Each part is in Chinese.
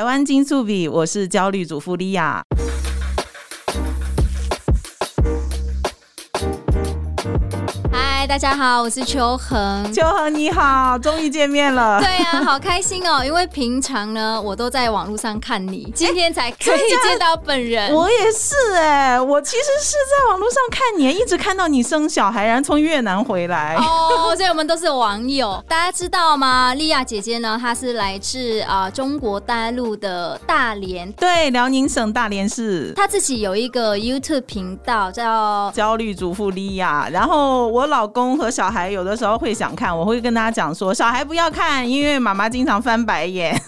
台湾金素比，我是焦虑主妇莉亚。大家好，我是秋恒。秋恒你好，终于见面了。对呀、啊，好开心哦！因为平常呢，我都在网络上看你，今天才可以 见到本人。我也是哎、欸，我其实是在网络上看你，一直看到你生小孩，然后从越南回来。哦，所以我们都是网友。大家知道吗？莉亚姐姐呢，她是来自啊、呃、中国大陆的大连，对，辽宁省大连市。她自己有一个 YouTube 频道叫“焦虑主妇莉亚”，然后我老公。公和小孩有的时候会想看，我会跟大家讲说，小孩不要看，因为妈妈经常翻白眼，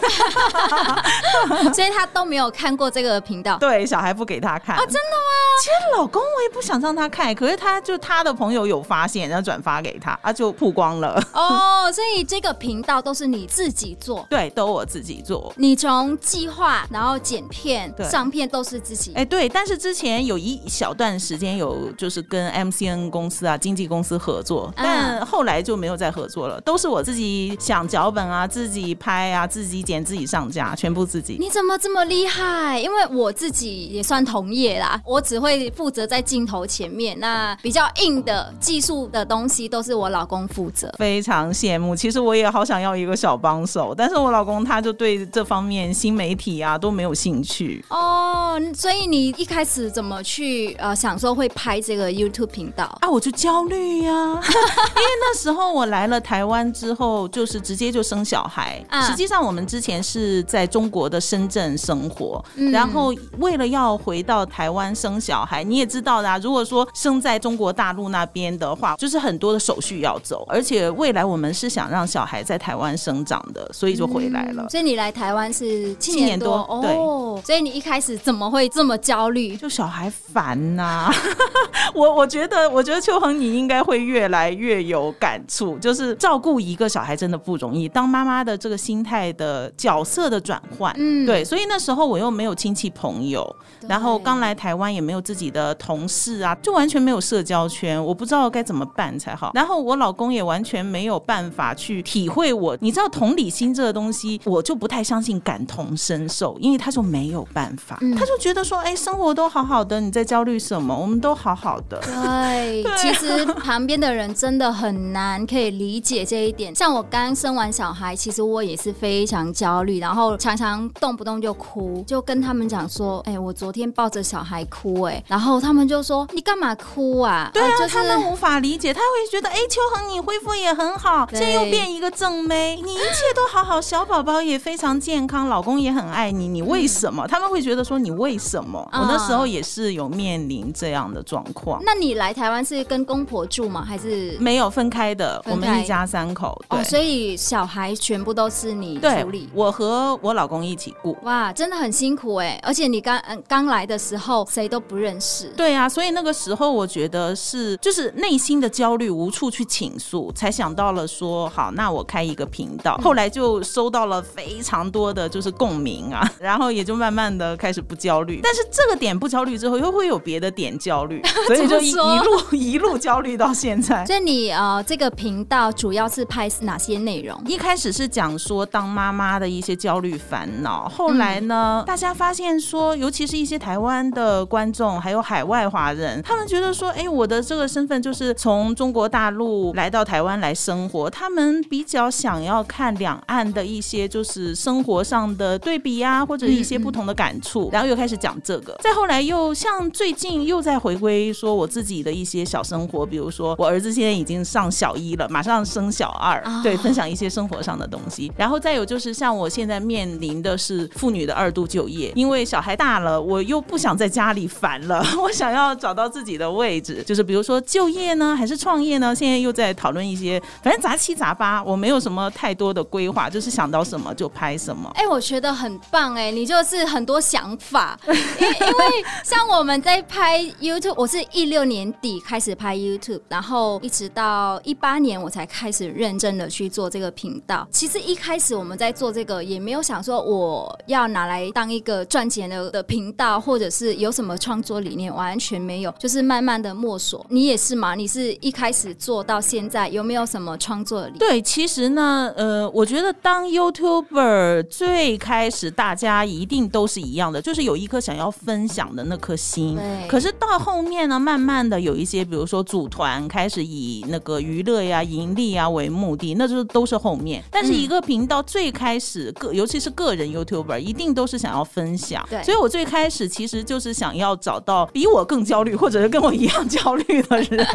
所以他都没有看过这个频道。对，小孩不给他看。哦，真的吗？其实老公我也不想让他看，可是他就他的朋友有发现，然后转发给他，他就曝光了。哦，所以这个频道都是你自己做？对，都我自己做。你从计划，然后剪片、上片都是自己。哎，对，但是之前有一小段时间有就是跟 MCN 公司啊，经纪公司合。做，但后来就没有再合作了，都是我自己想脚本啊，自己拍啊，自己剪，自己上架，全部自己。你怎么这么厉害？因为我自己也算同业啦，我只会负责在镜头前面，那比较硬的技术的东西都是我老公负责。非常羡慕，其实我也好想要一个小帮手，但是我老公他就对这方面新媒体啊都没有兴趣。哦，所以你一开始怎么去呃想说会拍这个 YouTube 频道啊？我就焦虑呀。因为那时候我来了台湾之后，就是直接就生小孩。实际上我们之前是在中国的深圳生活，然后为了要回到台湾生小孩，你也知道的啊。如果说生在中国大陆那边的话，就是很多的手续要走，而且未来我们是想让小孩在台湾生长的，所以就回来了。所以你来台湾是七年多，对。所以你一开始怎么会这么焦虑？就小孩烦呐。我我觉得，我觉得秋恒你应该会越。来越有感触，就是照顾一个小孩真的不容易。当妈妈的这个心态的角色的转换，嗯，对，所以那时候我又没有亲戚朋友，然后刚来台湾也没有自己的同事啊，就完全没有社交圈，我不知道该怎么办才好。然后我老公也完全没有办法去体会我，你知道同理心这个东西，我就不太相信感同身受，因为他就没有办法，嗯、他就觉得说，哎，生活都好好的，你在焦虑什么？我们都好好的。对，对其实旁边的。人真的很难可以理解这一点。像我刚生完小孩，其实我也是非常焦虑，然后常常动不动就哭，就跟他们讲说：“哎、欸，我昨天抱着小孩哭。”哎，然后他们就说：“你干嘛哭啊？” 对啊，呃就是、他们无法理解，他会觉得：“哎、欸，秋恒你恢复也很好，现在又变一个正妹，你一切都好好，小宝宝也非常健康，老公也很爱你，你为什么？”嗯、他们会觉得说：“你为什么？”我那时候也是有面临这样的状况。那你来台湾是跟公婆住吗？还是没有分开的，我们一家三口，对，哦，所以小孩全部都是你处理，我和我老公一起顾。哇，真的很辛苦哎！而且你刚嗯刚来的时候谁都不认识，对啊，所以那个时候我觉得是就是内心的焦虑无处去倾诉，才想到了说好，那我开一个频道。后来就收到了非常多的就是共鸣啊，然后也就慢慢的开始不焦虑。但是这个点不焦虑之后，又会有别的点焦虑，所以就一一路一路焦虑到现在。所以你呃，这个频道主要是拍哪些内容？一开始是讲说当妈妈的一些焦虑烦恼，后来呢，嗯、大家发现说，尤其是一些台湾的观众，还有海外华人，他们觉得说，哎，我的这个身份就是从中国大陆来到台湾来生活，他们比较想要看两岸的一些就是生活上的对比啊，或者一些不同的感触，嗯嗯，然后又开始讲这个。再后来又像最近又在回归说我自己的一些小生活，比如说我儿子现在已经上小一了，马上升小二，哦、对，分享一些生活上的东西。然后再有就是像我现在面临的是妇女的二度就业，因为小孩大了，我又不想在家里烦了，我想要找到自己的位置，就是比如说就业呢，还是创业呢？现在又在讨论一些，反正杂七杂八，我没有什么太多的规划，就是想到什么就拍什么。哎，我觉得很棒哎，你就是很多想法，因因为像我们在拍 YouTube，我是一六年底开始拍 YouTube，然后。后一直到一八年我才开始认真的去做这个频道。其实一开始我们在做这个也没有想说我要拿来当一个赚钱的的频道，或者是有什么创作理念，完全没有，就是慢慢的摸索。你也是嘛？你是一开始做到现在有没有什么创作理念？对，其实呢，呃，我觉得当 YouTuber 最开始大家一定都是一样的，就是有一颗想要分享的那颗心。对。可是到后面呢，慢慢的有一些，比如说组团开始以那个娱乐呀、盈利啊为目的，那就都是后面。但是一个频道最开始个，尤其是个人 YouTuber，一定都是想要分享。对。所以我最开始其实就是想要找到比我更焦虑，或者是跟我一样焦虑的人，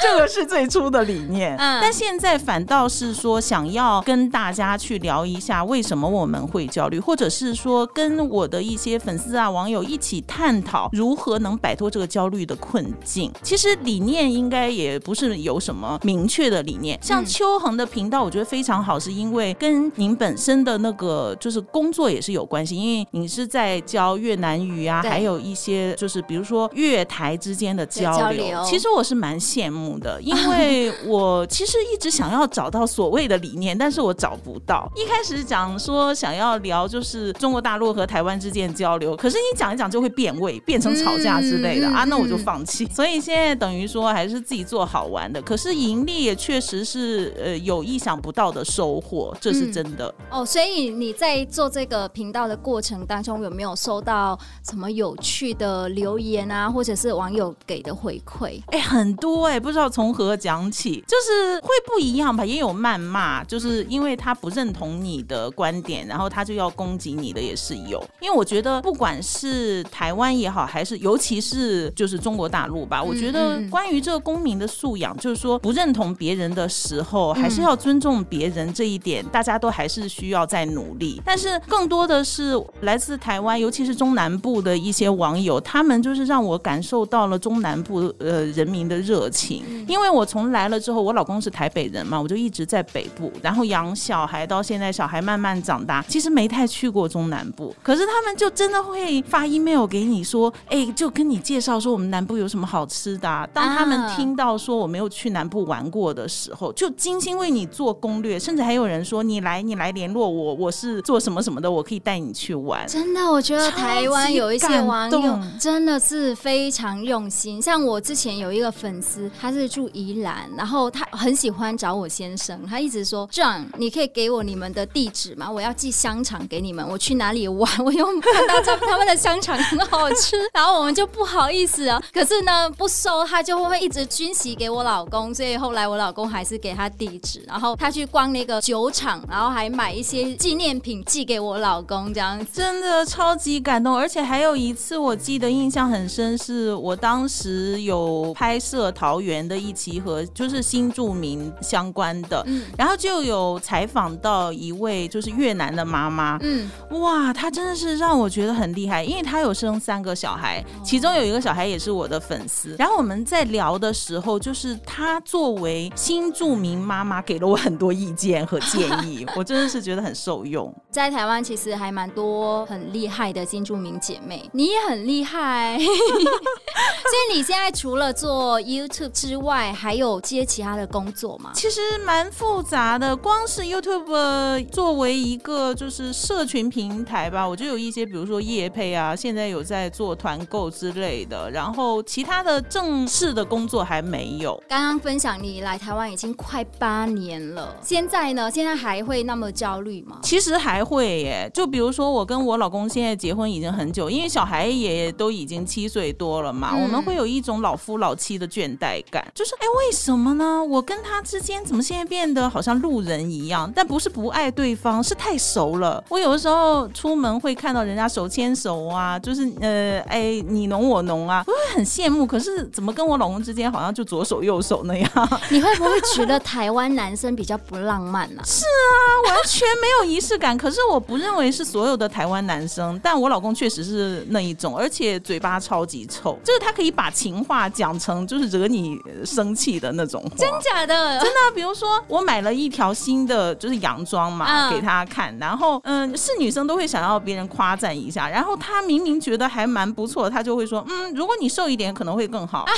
这个是最初的理念。嗯。但现在反倒是说，想要跟大家去聊一下为什么我们会焦虑，或者是说跟我的一些粉丝啊、网友一起探讨如何能摆脱这个焦虑的困境。其实理念应该也不是有什么明确的理念。像秋恒的频道，我觉得非常好，是因为跟您本身的那个就是工作也是有关系，因为你是在教越南语啊，还有一些就是比如说越台之间的交流。其实我是蛮羡慕的，因为我其实一直想要找到所谓的理念，但是我找不到。一开始讲说想要聊就是中国大陆和台湾之间交流，可是你讲一讲就会变味，变成吵架之类的啊，那我就放弃。所以现在等于说还是自己做好玩的，可是盈利也确实是呃有意想不到的收获，这是真的。哦，所以你在做这个频道的过程当中，有没有收到什么有趣的留言啊，或者是网友给的回馈？哎，很多哎，不知道从何讲起，就是会不一样吧，也有谩骂，就是因为他不认同你的观点，然后他就要攻击你的也是有。因为我觉得不管是台湾也好，还是尤其是就是中国大陆吧，我觉得关于这个公民的素养，就是说不认同别人的时候，还是要尊重别人这一点，大家都还是需要再努力。但是更多的是来自台湾，尤其是中南部的一些网友，他们就是让我感受到了中南部呃人民的热情。因为我从来了之后，我老公是台北人嘛，我就一直在北部，然后养小孩到现在，小孩慢慢长大，其实没太去过中南部。可是他们就真的会发 email 给你说，哎，就跟你介绍说我们南部有什么好吃的啊。当他们听到说我没有去南部玩过的时候，就精心为你做攻略，甚至还有人说你来，你来联络我，我是做什么什么的，我可以带你去玩。真的，我觉得台湾有一些网友真的是非常用心。像我之前有一个粉丝，他是住宜兰，然后他很喜欢找我先生，他一直说：“John，你可以给我你们的地址吗？我要寄香肠给你们。我去哪里玩，我又看到他他们的香肠很好吃，然后我们就不好意思啊。可是呢，不收他就会一直军袭给我老公，所以后来我老公还是给他地址，然后他去逛那个酒厂，然后还买一些纪念品寄给我老公，这样子真的超级感动。而且还有一次，我记得印象很深，是我当时有拍摄桃园的一期和就是新住民相关的，嗯，然后就有采访到一位就是越南的妈妈，嗯，哇，她真的是让我觉得很厉害，因为她有生三个小孩，其中有一个小孩也是我的粉丝。然后我们在聊的时候，就是她作为新住民妈妈，给了我很多意见和建议，我真的是觉得很受用。在台湾其实还蛮多很厉害的新住民姐妹，你也很厉害。所以你现在除了做 YouTube 之外，还有接其他的工作吗？其实蛮复杂的，光是 YouTube 作为一个就是社群平台吧，我就有一些，比如说业配啊，现在有在做团购之类的，然后其他的正式的工作还没有。刚刚分享你来台湾已经快八年了，现在呢？现在还会那么焦虑吗？其实还会耶，就比如说我跟我老公现在结婚已经很久，因为小孩也都已经七岁多了嘛，嗯、我们会有一种老夫老妻的倦怠感，就是哎，为什么呢？我跟他之间怎么现在变得好像路人一样？但不是不爱对方，是太熟了。我有的时候出门会看到人家手牵手啊，就是呃，哎，你侬我侬啊，我会很羡慕。可是怎么跟我老公之间好像就左手右手那样？你会不会觉得台湾男生比较不浪漫呢？是啊，完全没有仪式感。可是我不认为是所有的台湾男生，但我老公确实是那一种，而且嘴巴超级臭，就是他可以把情话讲成就是惹你生气的那种话。真假的？真的。比如说我买了一条新的就是洋装嘛，给他看，然后嗯，是女生都会想要别人夸赞一下，然后他明明觉得还蛮不错，他就会说嗯，如果你瘦一点可能会更好。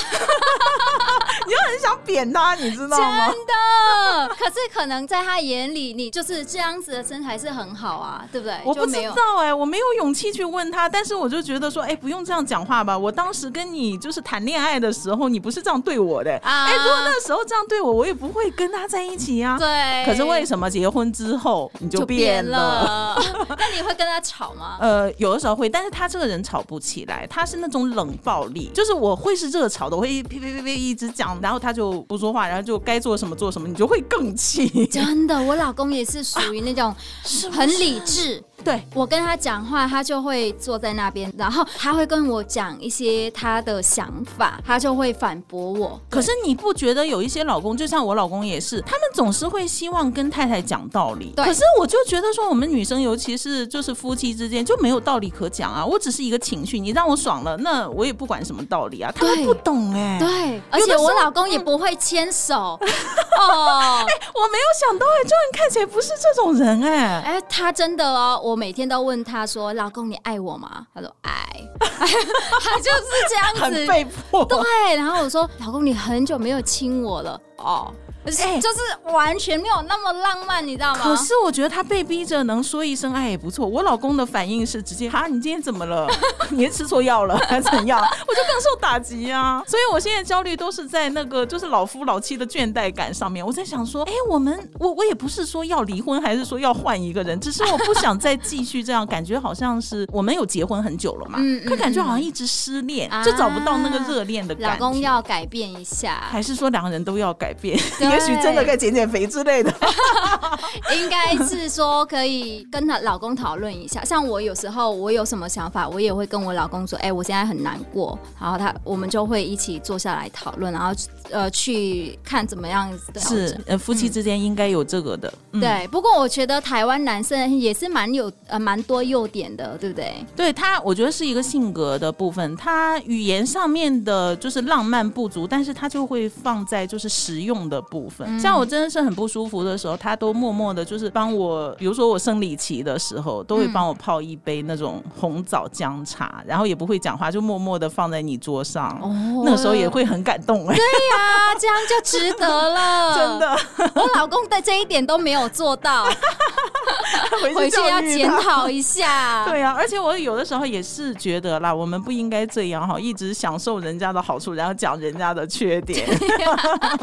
你就很想扁他，你知道吗？真的。可是可能在他眼里，你就是这样子的身材是很好啊，对不对？我不知道哎、欸，我没有勇气去问他，但是我就觉得说，哎、欸，不用这样讲话吧。我当时跟你就是谈恋爱的时候，你不是这样对我的。哎、如果那时候这样对我，我也不会跟他在一起啊。对。可是为什么结婚之后你就变了？那你会跟他吵吗？呃，有的时候会，但是他这个人吵不起来，他是那种冷暴力，就是我会是热吵的，我会呸呸呸呸一直讲，然后他就不说话，然后就该做什么做什么，你就会更气。真的，我老公也是属于那种 很理智。对，我跟他讲话，他就会坐在那边，然后他会跟我讲一些他的想法，他就会反驳我。可是你不觉得有一些老公，就像我老公也是，他们总是会希望跟太太讲道理。对。可是我就觉得说，我们女生，尤其是就是夫妻之间，就没有道理可讲啊。我只是一个情绪，你让我爽了，那我也不管什么道理啊。他们不懂哎、欸。对。而且我老公也不会牵手。嗯、哦。哎，我没有想到哎、欸，这人看起来不是这种人哎、欸。哎，他真的哦。我每天都问他说：“老公，你爱我吗？”他说：“爱。” 他就是这样子，很被迫。对，然后我说：“老公，你很久没有亲我了。”哦。欸、就是完全没有那么浪漫，你知道吗？可是我觉得他被逼着能说一声爱也不错。我老公的反应是直接哈，你今天怎么了？你是吃错药了 还是怎样？我就更受打击啊！所以我现在焦虑都是在那个就是老夫老妻的倦怠感上面。我在想说，哎、欸，我们我我也不是说要离婚，还是说要换一个人，只是我不想再继续这样，感觉好像是我们有结婚很久了嘛，嗯，可感觉好像一直失恋，就找不到那个热恋的感觉。老公要改变一下，还是说两个人都要改变？也许真的该减减肥之类的，应该是说可以跟她老公讨论一下。像我有时候我有什么想法，我也会跟我老公说：“哎、欸，我现在很难过。”然后他我们就会一起坐下来讨论，然后呃去看怎么样子的。是呃夫妻之间应该有这个的。嗯、对，不过我觉得台湾男生也是蛮有呃蛮多优点的，对不对？对他，我觉得是一个性格的部分。他语言上面的就是浪漫不足，但是他就会放在就是实用的部分。嗯像我真的是很不舒服的时候，他都默默的，就是帮我，比如说我生理期的时候，都会帮我泡一杯那种红枣姜茶，然后也不会讲话，就默默的放在你桌上。哦，那个时候也会很感动哎。对呀，这样就值得了。真的，我老公的这一点都没有做到，回去要检讨一下。对呀，而且我有的时候也是觉得啦，我们不应该这样哈，一直享受人家的好处，然后讲人家的缺点。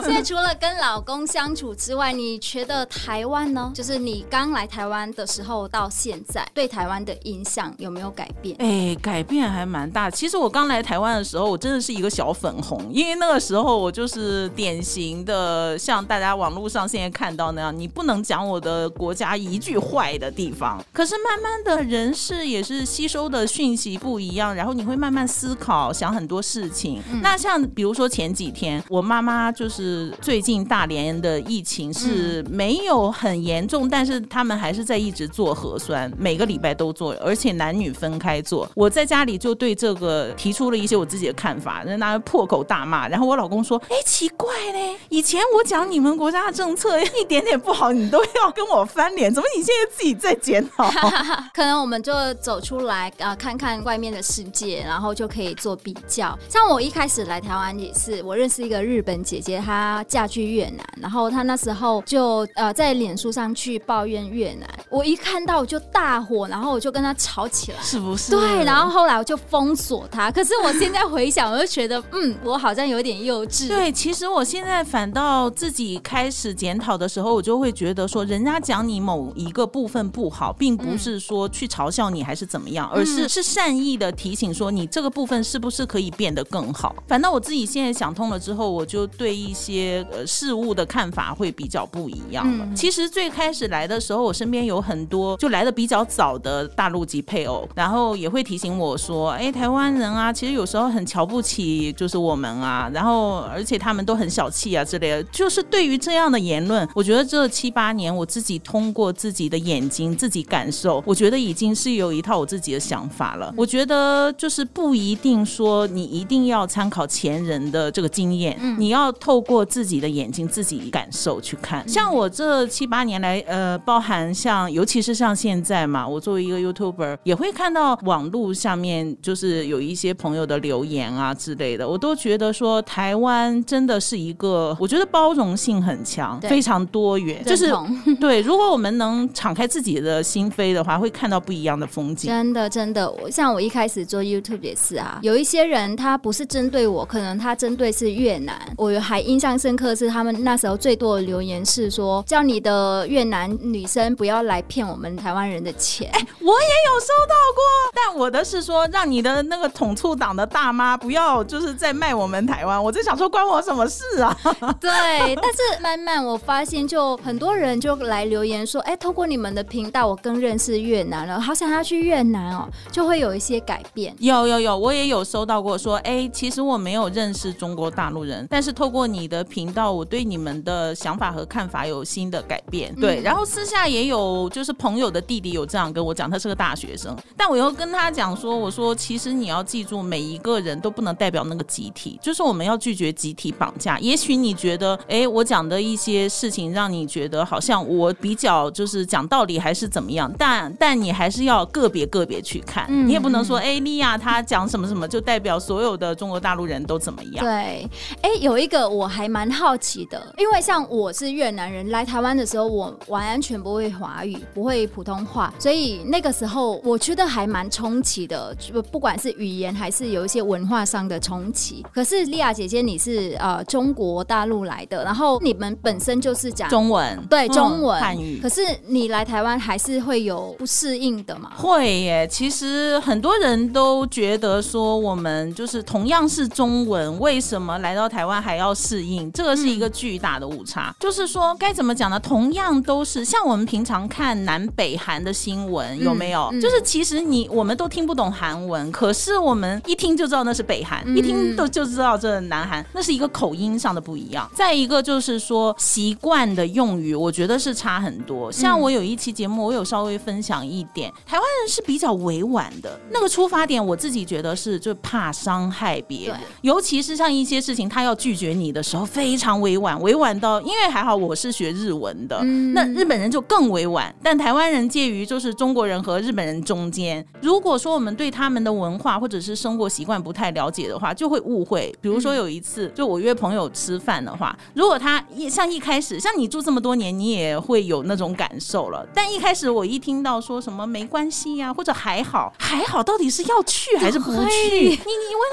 现在除了跟老公相处之外，你觉得台湾呢？就是你刚来台湾的时候到现在，对台湾的印象有没有改变？哎、欸，改变还蛮大。其实我刚来台湾的时候，我真的是一个小粉红，因为那个时候我就是典型的像大家网络上现在看到那样，你不能讲我的国家一句坏的地方。可是慢慢的人事也是吸收的讯息不一样，然后你会慢慢思考，想很多事情。嗯、那像比如说前几天，我妈妈就是最近大连。的疫情是没有很严重，但是他们还是在一直做核酸，每个礼拜都做，而且男女分开做。我在家里就对这个提出了一些我自己的看法，人家破口大骂。然后我老公说：“哎，奇怪嘞，以前我讲你们国家的政策一点点不好，你都要跟我翻脸，怎么你现在自己在检讨？” 可能我们就走出来啊、呃，看看外面的世界，然后就可以做比较。像我一开始来台湾也是，我认识一个日本姐姐，她嫁去越南，然后。然后他那时候就呃在脸书上去抱怨越南，我一看到我就大火，然后我就跟他吵起来，是不是？对，然后后来我就封锁他。可是我现在回想，我就觉得嗯，我好像有点幼稚。对，其实我现在反倒自己开始检讨的时候，我就会觉得说，人家讲你某一个部分不好，并不是说去嘲笑你还是怎么样，而是是善意的提醒说你这个部分是不是可以变得更好。反倒我自己现在想通了之后，我就对一些呃事物的看。法会比较不一样了。其实最开始来的时候，我身边有很多就来的比较早的大陆籍配偶，然后也会提醒我说：“哎，台湾人啊，其实有时候很瞧不起，就是我们啊，然后而且他们都很小气啊之类的。”就是对于这样的言论，我觉得这七八年我自己通过自己的眼睛自己感受，我觉得已经是有一套我自己的想法了。我觉得就是不一定说你一定要参考前人的这个经验，你要透过自己的眼睛自己感受去看。像我这七八年来，呃，包含像尤其是像现在嘛，我作为一个 YouTuber，也会看到网络上面就是有一些朋友的留言啊之类的，我都觉得说台湾真的是一个，我觉得包容性很强，非常多元，就是 对。如果我们能敞开自己的心扉的话，会看到不一样的风景。真的，真的，像我一开始做 YouTube 也是啊，有一些人他不是针对我，可能他针对是越南。我还印象深刻是他们那时候最多的留言是说，叫你的越南女生不要来骗我们台湾人的钱。哎，我也有收到过，但我的是说，让你的那个统促党的大妈不要就是在卖我们台湾。我就想说，关我什么事啊？对，但是慢慢我发现，就很多人就来留言说，哎，透过你们的频道，我更认识越南了，好想要去越南哦，就会有一些改变。有有有，我也有收到过说，哎，其实我没有认识中国大陆人，但是透过你的频道，我对你们的想法和看法有新的改变。对，然后私下也有就是朋友的弟弟有这样跟我讲，他是个大学生，但我又跟他讲说，我说其实你要记住，每一个人都不能代表那个集体，就是我们要拒绝集体绑架。也许你觉得，哎，我讲的一些事情让你觉得好像我比较就是讲道理还是怎么样，但但你还是要个别个别去看，你也不能说，哎，莉亚她讲什么什么就代表所有的中国大陆人都怎么样。对，哎，有一个我还蛮好奇的，因为像我是越南人，来台湾的时候我完全不会华语，不会普通话，所以那个时候我觉得还蛮冲击的，就不管是语言还是有一些文化上的冲击。可是莉亚姐姐，你是呃中国大陆来的，然后你们本身就是讲中文，对中文汉语。可是你来台湾还是会有不适应的嘛？会耶，其实很多人都觉得说我们就是同样是中文，为什么来到台湾还要适应？这个是一个巨大的误差。就是说该怎么讲呢？同样都是像我们平常看南北韩的新闻，有没有？就是其实你我们都听不懂韩文，可是我们一听就知道那是北韩，一听都就知道这是南韩，那是一个口音上的不一样。再一个就是说习惯的用语，我觉得是差很多。像我有一期节目，我有稍微分享一点，台湾人是比较委婉的，那个出发点，我自己觉得是就怕伤害别人，尤其是像一些事情他要拒绝你的时候，非常委婉，委婉到因为还好我是学日文的，那日本人就更委婉，但台湾人介于就是中国人和日本人中间。如果说我们对他们的文化或者是生活习惯不太了解的话，就会误会。比如说有一次，就我约朋友吃饭的话，如果他一像一开始，像你住这么多年，你也会有那种感受了。但一开始我一听到说什么没关系呀，或者还好还好，到底是要去还是不去？你你问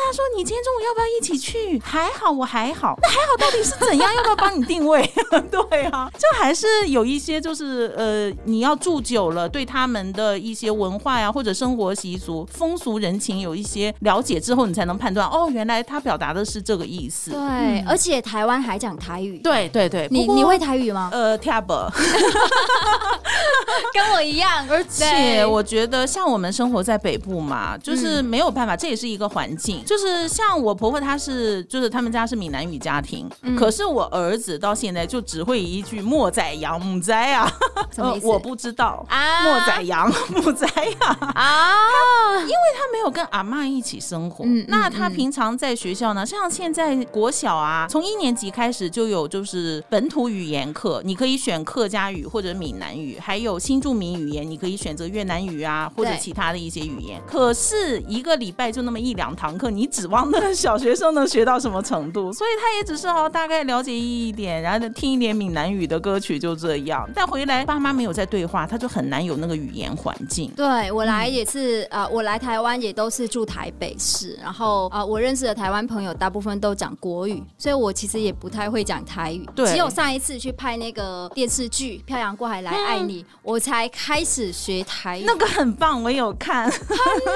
他说你今天中午要不要一起去？还好我还好，那还好到底是怎样？要不要帮你定位？对啊，就还是有一些就是呃，你要住久了，对他们的一些文化呀或者生活习俗、风俗人情有一些了解之后，你才能判断哦，原来他表达的是这个意思。对，嗯、而且台湾还讲台语。对对对，你你会台语吗？呃，听不。跟我一样。而且我觉得，像我们生活在北部嘛，就是没有办法，这也是一个环境。就是像我婆婆，她是就是他们家是闽南语家庭，嗯、可是我儿子到现在就只会一句“莫宰羊母宰啊”，我不知道。啊，莫宰羊 母宰啊啊，因为他没有跟阿妈一起生活。嗯、那他平常在学校呢，像现在国小啊，从一年级开始就有就是本土语言课，你可以选客家语或者闽南语，还有新住民语言，你可以选择越南语啊或者其他的一些语言。可是一个礼拜就那么一两堂课，你指望那小学生能学到什么程度？所以他也只是哦大概了解一点，然后听一点闽南语的歌曲就这样。但回来爸妈没有在对话，他就很难有那个语言环境。对，我来也是，呃，我来台湾也都是住台北市，然后呃，我认识的台湾朋友大部分都讲国语，所以我其实也不太会讲台语。对，只有上一次去拍那个电视剧《漂洋过海来爱你》，嗯，我才开始学台语。那个很棒，我有看。很难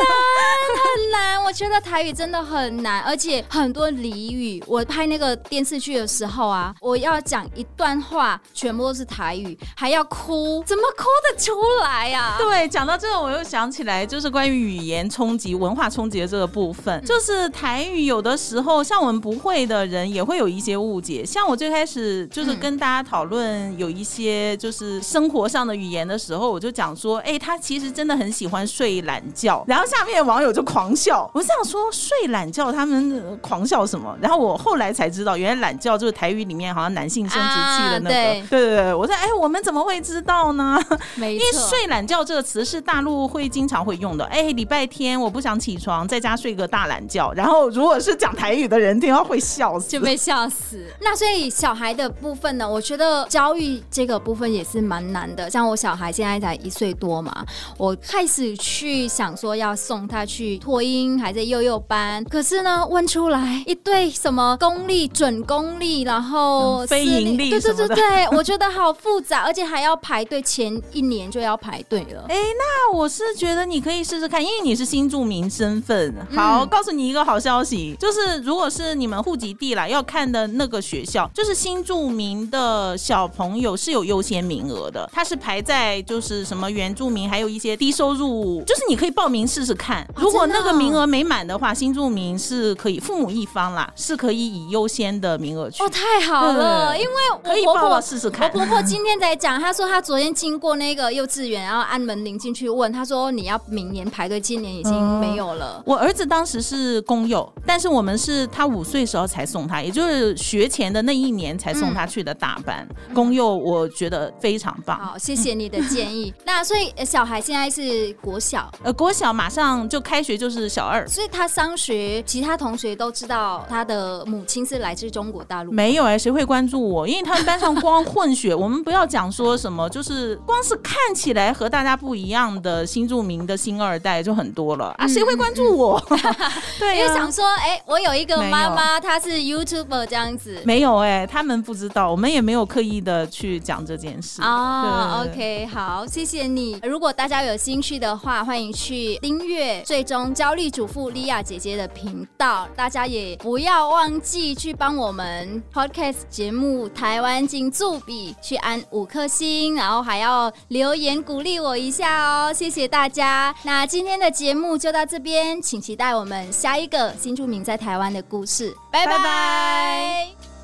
很难，我觉得台语真的很难，而且很多俚语。我拍那个电视剧的时候啊，我要讲一段话，全部都是台语，还要哭，怎么哭得出来呀？啊？对，讲到这个，我又想起来，就是关于语言冲击击、文化冲击的这个部分，就是台语有的时候像我们不会的人也会有一些误解。像我最开始就是跟大家讨论有一些就是生活上的语言的时候，我就讲说，哎，他其实真的很喜欢睡懒觉，然后下面网友就狂笑。我是想说睡懒觉，他们狂笑什么？然后我后来才知道，原来懒觉就是台语里面好像男性生殖器的那个。对对对，我说，哎，我们怎么会知道呢？没，因为睡懒觉这个词是大陆会经常会用的。哎，礼拜天我不想起床，在家睡个大懒觉。然后如果是讲台语的人听到会笑死，就被笑死。那所以小孩的部分呢，我觉得教育这个部分也是蛮难的。像我小孩现在才一岁多嘛，我开始去想说要送他去托婴，还是幼幼班。可是呢，问出来一堆什么公立、准公立，然后、嗯、非盈利，对对对对，我觉得好复杂，而且还要排队，前一年就要排队了。哎，那我是觉得你可以试试看，因为你是新住民身份。好，嗯、告诉你一个好消息，就是如果是你们户籍地啦，要看的那个学校，就是新住民的小朋友是有优先名额的，他是排在就是什么原住民，还有一些低收入，就是你可以报名试试看。如果那个名额没满的话，新住民是可以，父母一方啦是可以以优先的名额去。哦，太好了，因为我婆婆试试看。我婆婆今天在讲，她说她昨天经过那个幼稚园，然后按门铃进去问，她说你要明年排队，今年已经没有了。嗯、我儿子当时是公幼，但是我们是他五岁时候才送他，也就是学前的那一年才送他去的大班。嗯、公幼我觉得非常棒。好，谢谢你的建议。那所以小孩现在是国小，呃，国小马上就开学，就是小二，所以他上学，其他同学都知道他的母亲是来自中国大陆。没有哎、欸，谁会关注我？因为他们班上光混血，我们不要讲说什么，就是光是看起来和大家不一样的新著名的新二代就很多了啊，谁会关注我？嗯 嗯对、啊，因为想说，哎、欸，我有一个妈妈，她是 YouTuber 这样子。没有哎、欸，他们不知道，我们也没有刻意的去讲这件事。哦，OK，好，谢谢你。如果大家有兴趣的话，欢迎去订阅最终焦虑主妇莉亚姐姐的频道。大家也不要忘记去帮我们 Podcast 节目《台湾金助比》去按五颗星，然后还要留言鼓励我一下哦。谢谢大家。那今天的节目就到这边，请期待我们下一个新住民在台湾的故事。拜拜。